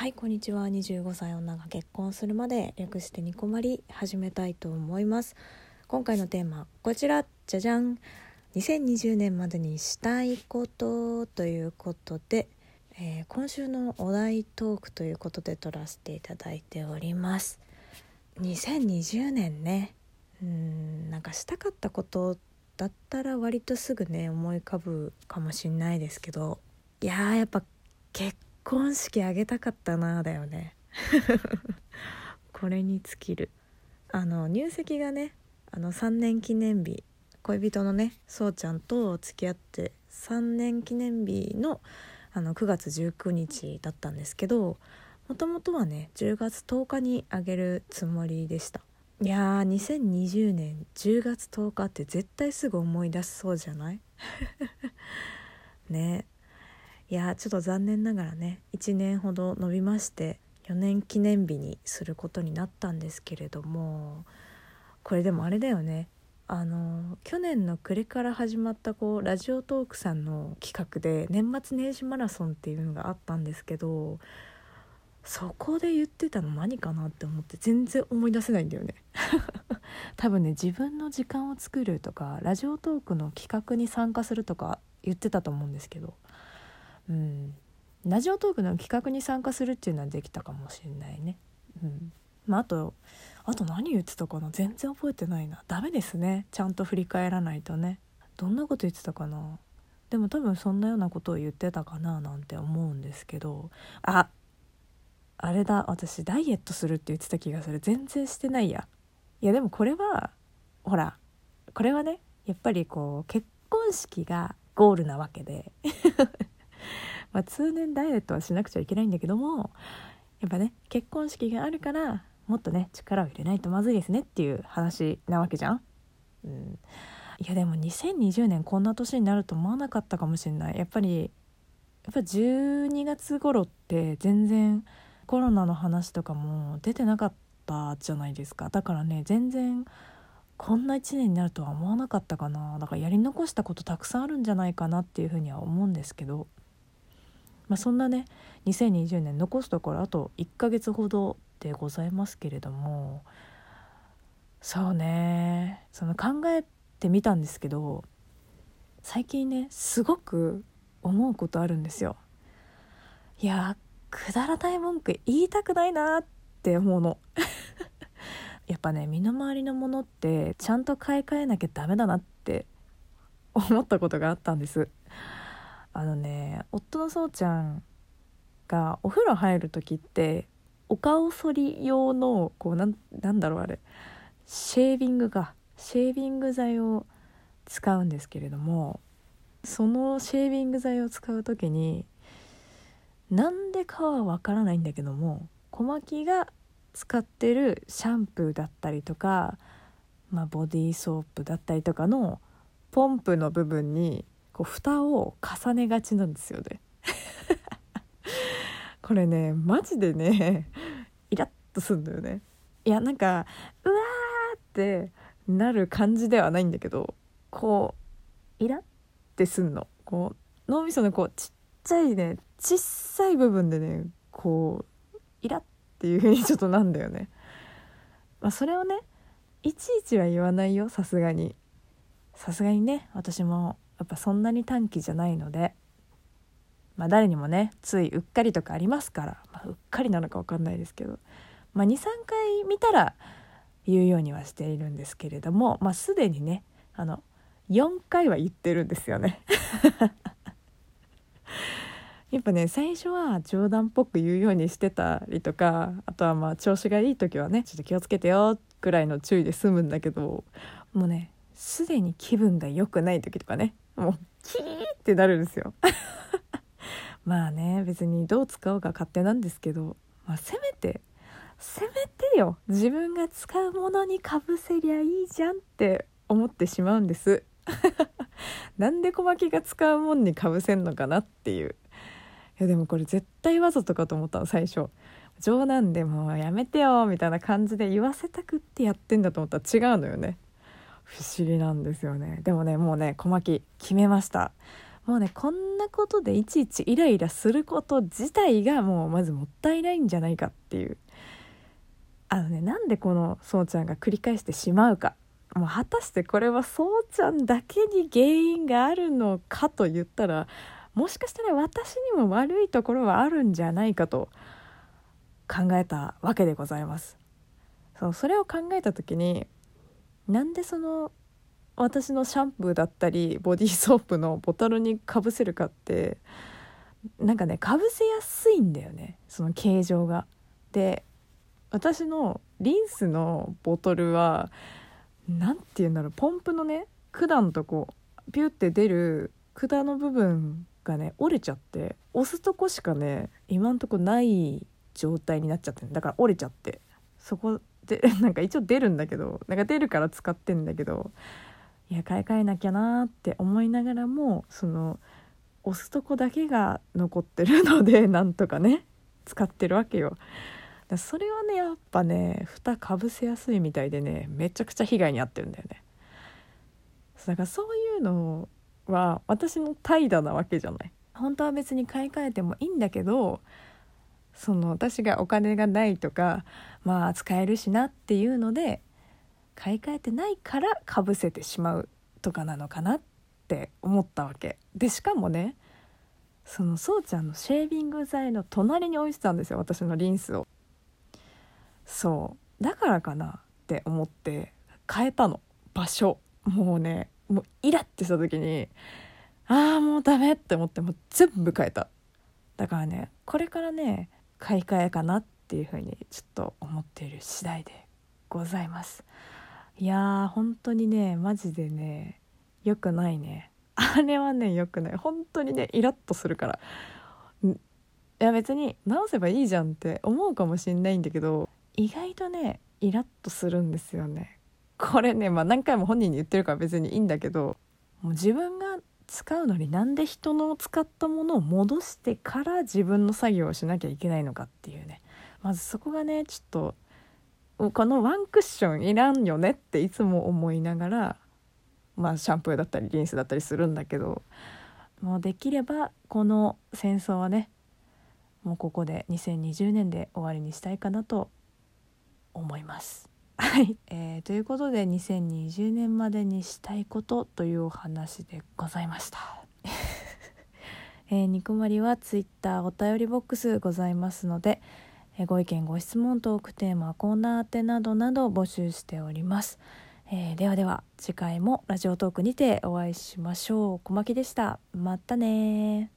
はいこんにちは。25歳女が結婚するまで略してニコマリ始めたいと思います。今回のテーマこちら。じゃじゃん。2020年までにしたいことということで、えー、今週のお題トークということで撮らせていただいております。2020年ね。うんなんかしたかったことだったら割とすぐね思い浮かぶかもしんないですけど。いやーやっぱ結婚式あげたかったなだよね。これに尽きる。あの入籍がねあの3年記念日恋人のねそうちゃんと付き合って3年記念日のあの9月19日だったんですけどもともとはね10月10日にあげるつもりでした。いやー2020年10月10日って絶対すぐ思い出しそうじゃない？ね。いやちょっと残念ながらね1年ほど伸びまして4年記念日にすることになったんですけれどもこれでもあれだよね。あの去年の暮れから始まったこうラジオトークさんの企画で年末年始マラソンっていうのがあったんですけどそこで言ってたの何かなって思って全然思い出せないんだよね。多分ね自分の時間を作るとかラジオトークの企画に参加するとか言ってたと思うんですけどうん。ラジオトークの企画に参加するっていうのはできたかもしれないね。うん。まああとあと何言ってたかな？全然覚えてないな。ダメですね。ちゃんと振り返らないとね。どんなこと言ってたかな？でも多分そんなようなことを言ってたかな？なんて思うんですけど。ああれだ。私ダイエットするって言ってた気がする。全然してないや。いやでもこれはほら。これはねやっぱりこう結婚式がゴールなわけで。まあ、通年ダイエットはしなくちゃいけないんだけどもやっぱね結婚式があるからもっとね力を入れないとまずいですねっていう話なわけじゃん。うん、いやでも2020年こんな年になると思わなかったかもしれない。やっぱりやっぱ12月頃って全然コロナの話とかも出てなかったじゃないですか。だからね全然こんな1年になるとは思わなかったかな。だからやり残したことたくさんあるんじゃないかなっていうふうには思うんですけど。まあ、そんなね2020年残すところあと1ヶ月ほどでございますけれどもそうねその考えてみたんですけど最近ねすごく思うことあるんですよ。いやくだらない文句言いたくないなって思うの。やっぱね身の回りのものってちゃんと買い替えなきゃダメだなって思ったことがあったんです。あのね夫のそうちゃんがお風呂入る時ってお顔剃り用のこうなんなんだろうあれ。シェービングかシェービング剤を使うんですけれどもそのシェービング剤を使う時になんでかはわからないんだけども小牧が使ってるシャンプーだったりとか、まあ、ボディーソープだったりとかのポンプの部分にこう蓋を重ねがちなんですよね。これねマジでねイラッとすんだよね。いやなんかうわーってなる感じではないんだけどこうイラッてすんの。こう脳みそのこうちっちゃいね小さい部分でねこうイラッっていう風にちょっとなんだよね。まあそれをねいちいちは言わないよさすがに。さすがにね私もやっぱそんなに短期じゃないのでまあ誰にもねついうっかりとかありますから、まあ、うっかりなのか分かんないですけど、まあ、23回見たら言うようにはしているんですけれども、まあ、すでにねあの4回は言ってるんですよね。やっぱね最初は冗談っぽく言うようにしてたりとかあとはまあ調子がいい時はねちょっと気をつけてよくらいの注意で済むんだけどもうねすでに気分が良くない時とかねもうキーってなるんですよ。まあね別にどう使おうか勝手なんですけど、まあ、せめてせめてよ。自分が使うものにかぶせりゃいいじゃんって思ってしまうんです。なんで小牧が使うもんにかぶせんのかなっていう。いやでもこれ絶対わざとかと思ったの最初。冗談でもうやめてよみたいな感じで言わせたくってやってんだと思ったら違うのよね。不思議なんですよね。でもねもうね小牧決めました。もうねこんなことでいちいちイライラすること自体がもうまずもったいないんじゃないかっていう。あのねなんでこのそうちゃんが繰り返してしまうか。もう果たしてこれはそうちゃんだけに原因があるのかと言ったらもしかしたら私にも悪いところはあるんじゃないかと考えたわけでございます。そうそれを考えた時になんでその私のシャンプーだったりボディーソープのボトルにかぶせるかってなんかねかぶせやすいんだよね。その形状が。で私のリンスのボトルは何て言うんだろうポンプのね管のとこピュって出る管の部分がね折れちゃって押すとこしかね今んとこない状態になっちゃってだから折れちゃって。そこで なんか一応出るんだけどなんか出るから使ってんだけどいや買い替えなきゃなって思いながらもその押すとこだけが残ってるので なんとかね使ってるわけよ。だそれはねやっぱね蓋かぶせやすいみたいでねめちゃくちゃ被害に遭ってるんだよねだからそういうのは私の怠惰なわけじゃない本当は別に買い替えてもいいんだけどその私がお金がないとかまあ使えるしなっていうので買い替えてないからかぶせてしまうとかなのかなって思ったわけ。でしかもねそのそうちゃんのシェービング剤の隣に置いてたんですよ私のリンスを。そう。だからかなって思って変えたの。場所。もうねもうイラってした時にああもうダメって思ってもう全部変えた。だからねこれからね買い替えかなっていうふうにちょっと思っている次第でございます。いやー本当にねマジでね良くないね。あれはね良くない。本当にねイラッとするから。いや別に直せばいいじゃんって思うかもしんないんだけど意外とねイラッとするんですよね。これねまあ何回も本人に言ってるから別にいいんだけどもう自分が使うのになんで人の使ったものを戻してから自分の作業をしなきゃいけないのかっていうねまずそこがねちょっとこのワンクッションいらんよねっていつも思いながらまあシャンプーだったりリンスだったりするんだけどもうできればこの戦争はねもうここで2020年で終わりにしたいかなと思います。はい、えー、ということで2020年までにしたいことというお話でございました。えー、ニコマリはツイッターお便りボックスございますので、えー、ご意見ご質問トークテーマコーナー宛てなどなど募集しております。えー、ではでは次回もラジオトークにてお会いしましょう。小牧でした。またね